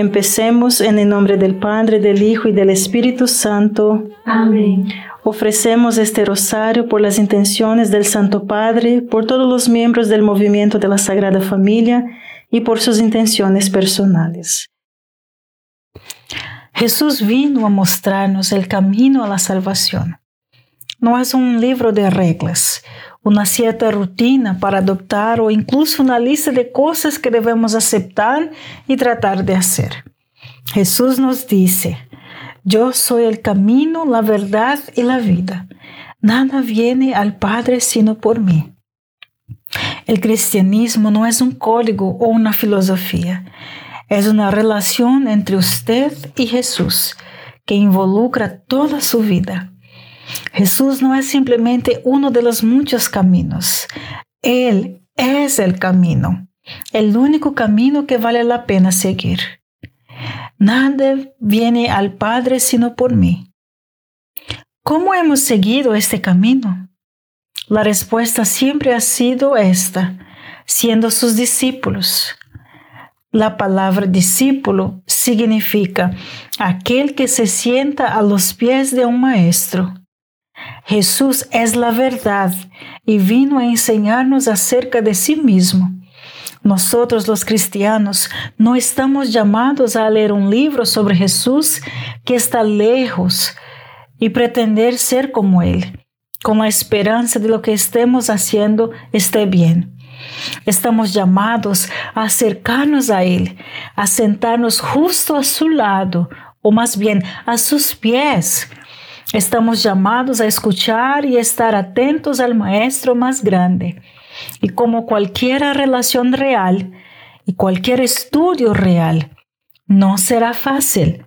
Empecemos en el nombre del Padre, del Hijo y del Espíritu Santo. Amén. Ofrecemos este rosario por las intenciones del Santo Padre, por todos los miembros del movimiento de la Sagrada Familia y por sus intenciones personales. Jesús vino a mostrarnos el camino a la salvación. No es un libro de reglas, una cierta rutina para adoptar o incluso una lista de cosas que debemos aceptar y tratar de hacer. Jesús nos dice, yo soy el camino, la verdad y la vida. Nada viene al Padre sino por mí. El cristianismo no es un código o una filosofía, es una relación entre usted y Jesús que involucra toda su vida. Jesús no es simplemente uno de los muchos caminos, Él es el camino, el único camino que vale la pena seguir. Nada viene al Padre sino por mí. ¿Cómo hemos seguido este camino? La respuesta siempre ha sido esta, siendo sus discípulos. La palabra discípulo significa aquel que se sienta a los pies de un maestro. Jesús es la verdad y vino a enseñarnos acerca de sí mismo. Nosotros los cristianos no estamos llamados a leer un libro sobre Jesús que está lejos y pretender ser como Él, con la esperanza de lo que estemos haciendo esté bien. Estamos llamados a acercarnos a Él, a sentarnos justo a su lado, o más bien a sus pies. Estamos llamados a escuchar y estar atentos al Maestro más grande y como cualquier relación real y cualquier estudio real, no será fácil.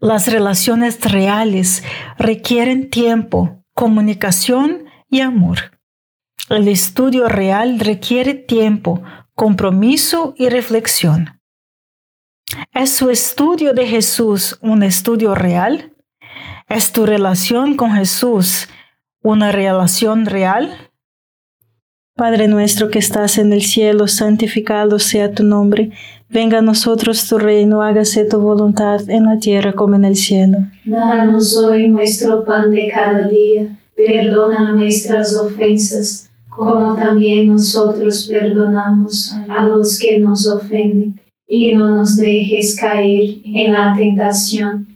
Las relaciones reales requieren tiempo, comunicación y amor. El estudio real requiere tiempo, compromiso y reflexión. ¿Es su estudio de Jesús un estudio real? ¿Es tu relación con Jesús una relación real? Padre nuestro que estás en el cielo, santificado sea tu nombre. Venga a nosotros tu reino, hágase tu voluntad en la tierra como en el cielo. Danos hoy nuestro pan de cada día. Perdona nuestras ofensas, como también nosotros perdonamos a los que nos ofenden. Y no nos dejes caer en la tentación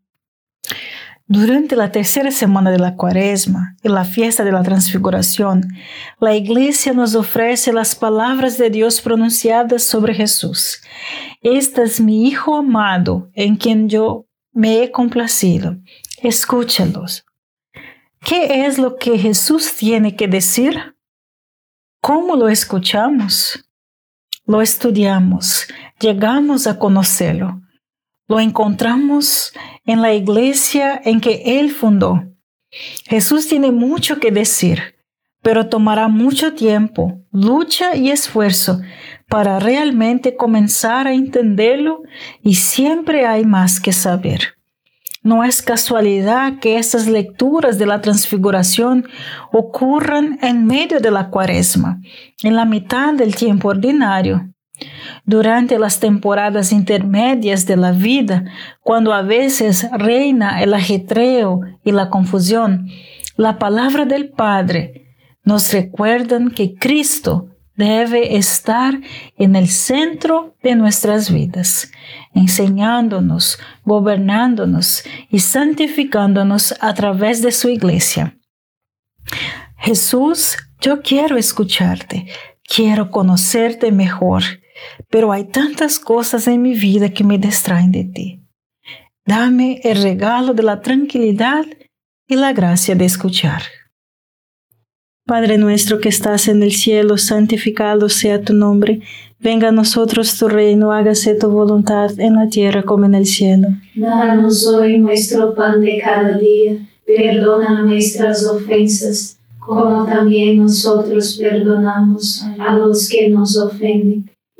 Durante la tercera semana de la cuaresma y la fiesta de la transfiguración, la iglesia nos ofrece las palabras de Dios pronunciadas sobre Jesús. Este es mi Hijo amado en quien yo me he complacido. Escúchalos. ¿Qué es lo que Jesús tiene que decir? ¿Cómo lo escuchamos? Lo estudiamos, llegamos a conocerlo. Lo encontramos en la iglesia en que Él fundó. Jesús tiene mucho que decir, pero tomará mucho tiempo, lucha y esfuerzo para realmente comenzar a entenderlo y siempre hay más que saber. No es casualidad que estas lecturas de la transfiguración ocurran en medio de la cuaresma, en la mitad del tiempo ordinario. Durante las temporadas intermedias de la vida, cuando a veces reina el ajetreo y la confusión, la palabra del Padre nos recuerdan que Cristo debe estar en el centro de nuestras vidas, enseñándonos, gobernándonos y santificándonos a través de su iglesia. Jesús, yo quiero escucharte, quiero conocerte mejor, pero hay tantas cosas en mi vida que me distraen de ti. Dame el regalo de la tranquilidad y la gracia de escuchar. Padre nuestro que estás en el cielo, santificado sea tu nombre. Venga a nosotros tu reino, hágase tu voluntad en la tierra como en el cielo. Danos hoy nuestro pan de cada día. Perdona nuestras ofensas, como también nosotros perdonamos a los que nos ofenden.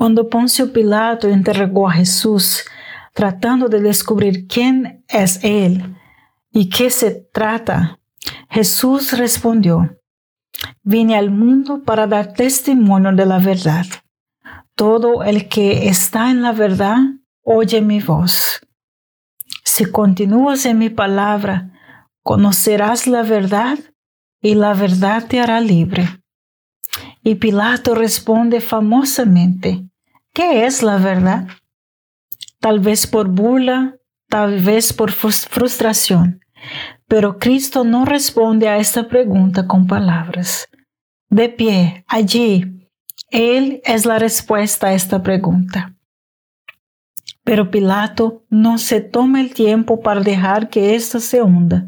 Cuando Poncio Pilato interrogó a Jesús, tratando de descubrir quién es Él y qué se trata, Jesús respondió, vine al mundo para dar testimonio de la verdad. Todo el que está en la verdad oye mi voz. Si continúas en mi palabra, conocerás la verdad y la verdad te hará libre. Y Pilato responde famosamente, ¿qué es la verdad? Tal vez por burla, tal vez por frustración, pero Cristo no responde a esta pregunta con palabras. De pie, allí, Él es la respuesta a esta pregunta. Pero Pilato no se toma el tiempo para dejar que esto se hunda.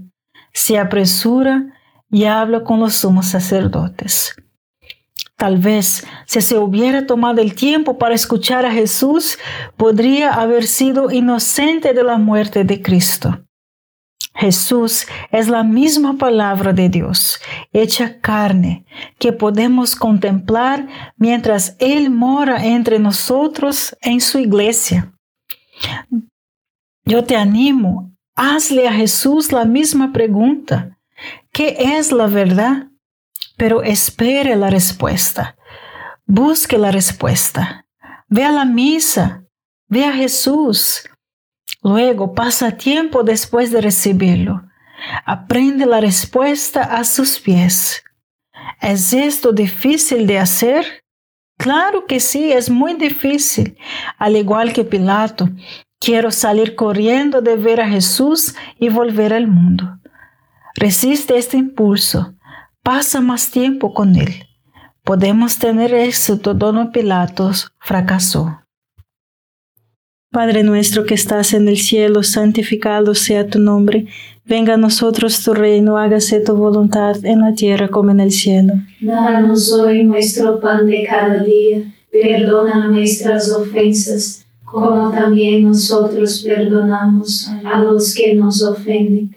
Se apresura y habla con los sumos sacerdotes. Tal vez si se hubiera tomado el tiempo para escuchar a Jesús, podría haber sido inocente de la muerte de Cristo. Jesús es la misma palabra de Dios, hecha carne, que podemos contemplar mientras Él mora entre nosotros en su iglesia. Yo te animo, hazle a Jesús la misma pregunta. ¿Qué es la verdad? Pero espere la respuesta. Busque la respuesta. Ve a la misa. Ve a Jesús. Luego pasa tiempo después de recibirlo. Aprende la respuesta a sus pies. ¿Es esto difícil de hacer? Claro que sí, es muy difícil. Al igual que Pilato, quiero salir corriendo de ver a Jesús y volver al mundo. Resiste este impulso. Pasa más tiempo con Él. Podemos tener éxito donde Pilatos fracasó. Padre nuestro que estás en el cielo, santificado sea tu nombre. Venga a nosotros tu reino, hágase tu voluntad en la tierra como en el cielo. Danos hoy nuestro pan de cada día. Perdona nuestras ofensas, como también nosotros perdonamos a los que nos ofenden.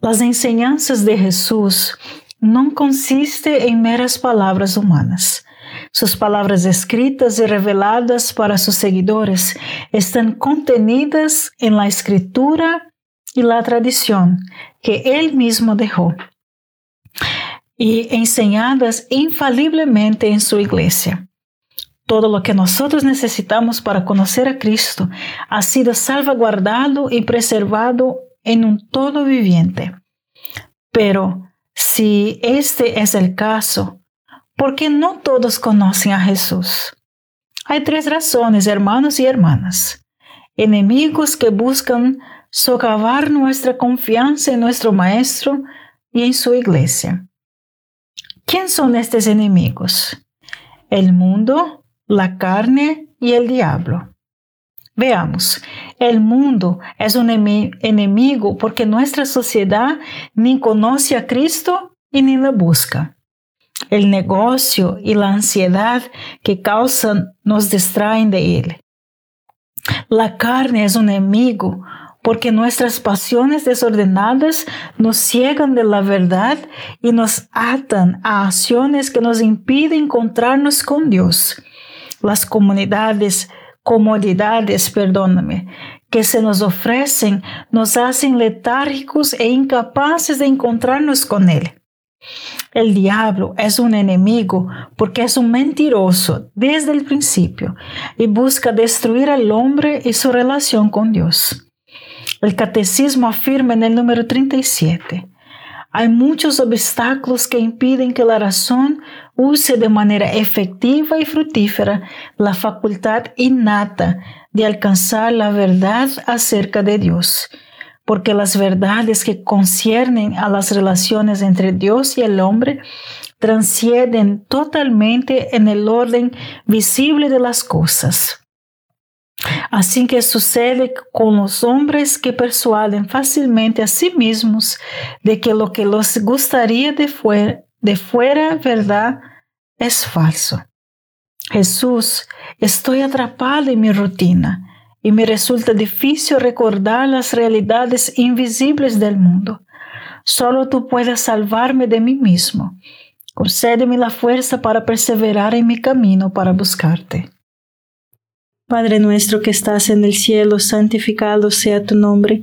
Las enseñanzas de Jesús no consisten en meras palabras humanas. Sus palabras escritas y reveladas para sus seguidores están contenidas en la escritura y la tradición que él mismo dejó y enseñadas infaliblemente en su iglesia. Todo lo que nosotros necesitamos para conocer a Cristo ha sido salvaguardado y preservado en un todo viviente. Pero si este es el caso, ¿por qué no todos conocen a Jesús? Hay tres razones, hermanos y hermanas. Enemigos que buscan socavar nuestra confianza en nuestro Maestro y en su iglesia. ¿Quién son estos enemigos? El mundo, la carne y el diablo. Veamos, el mundo es un enemigo porque nuestra sociedad ni conoce a Cristo y ni lo busca. El negocio y la ansiedad que causan nos distraen de él. La carne es un enemigo porque nuestras pasiones desordenadas nos ciegan de la verdad y nos atan a acciones que nos impiden encontrarnos con Dios. Las comunidades comodidades, perdóname, que se nos ofrecen nos hacen letárgicos e incapaces de encontrarnos con Él. El diablo es un enemigo porque es un mentiroso desde el principio y busca destruir al hombre y su relación con Dios. El catecismo afirma en el número 37, hay muchos obstáculos que impiden que la razón use de manera efectiva y fructífera la facultad innata de alcanzar la verdad acerca de Dios, porque las verdades que conciernen a las relaciones entre Dios y el hombre transcienden totalmente en el orden visible de las cosas. Así que sucede con los hombres que persuaden fácilmente a sí mismos de que lo que les gustaría de fuera, de fuera verdad es falso. Jesús, estoy atrapado en mi rutina y me resulta difícil recordar las realidades invisibles del mundo. Solo tú puedes salvarme de mí mismo. Concédeme la fuerza para perseverar en mi camino para buscarte. Padre nuestro que estás en el cielo, santificado sea tu nombre.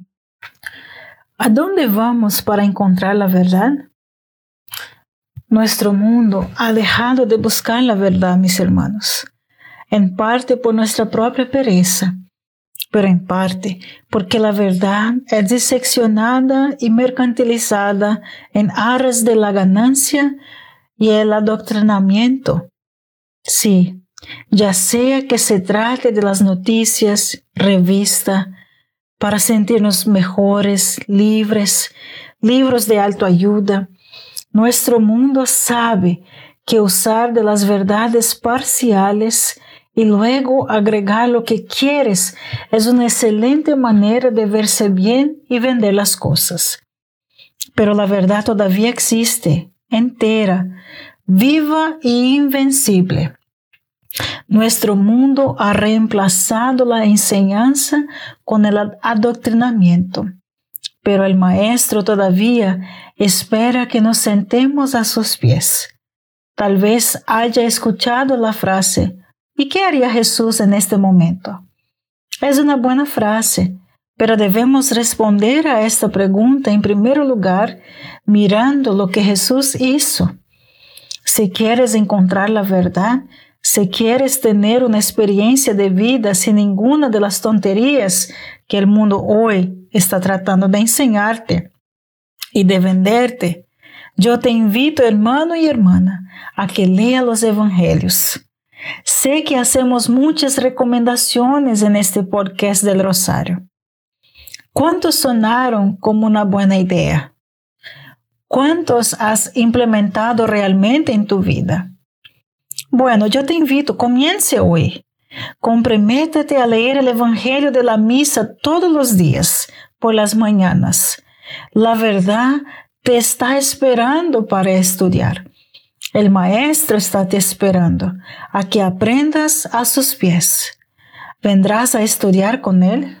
¿A dónde vamos para encontrar la verdad? Nuestro mundo ha dejado de buscar la verdad, mis hermanos, en parte por nuestra propia pereza, pero en parte porque la verdad es diseccionada y mercantilizada en aras de la ganancia y el adoctrinamiento. Sí, ya sea que se trate de las noticias, revista, para sentirnos mejores, libres, libros de autoayuda, nuestro mundo sabe que usar de las verdades parciales y luego agregar lo que quieres es una excelente manera de verse bien y vender las cosas. Pero la verdad todavía existe, entera, viva e invencible. Nuestro mundo ha reemplazado la enseñanza con el adoctrinamiento, pero el Maestro todavía espera que nos sentemos a sus pies. Tal vez haya escuchado la frase, ¿y qué haría Jesús en este momento? Es una buena frase, pero debemos responder a esta pregunta en primer lugar mirando lo que Jesús hizo. Si quieres encontrar la verdad, si quieres tener una experiencia de vida sin ninguna de las tonterías que el mundo hoy está tratando de enseñarte y de venderte, yo te invito, hermano y hermana, a que lea los evangelios. Sé que hacemos muchas recomendaciones en este podcast del Rosario. ¿Cuántos sonaron como una buena idea? ¿Cuántos has implementado realmente en tu vida? Bueno, yo te invito, comience hoy. Comprométete a leer el Evangelio de la Misa todos los días, por las mañanas. La verdad te está esperando para estudiar. El Maestro está te esperando a que aprendas a sus pies. ¿Vendrás a estudiar con Él?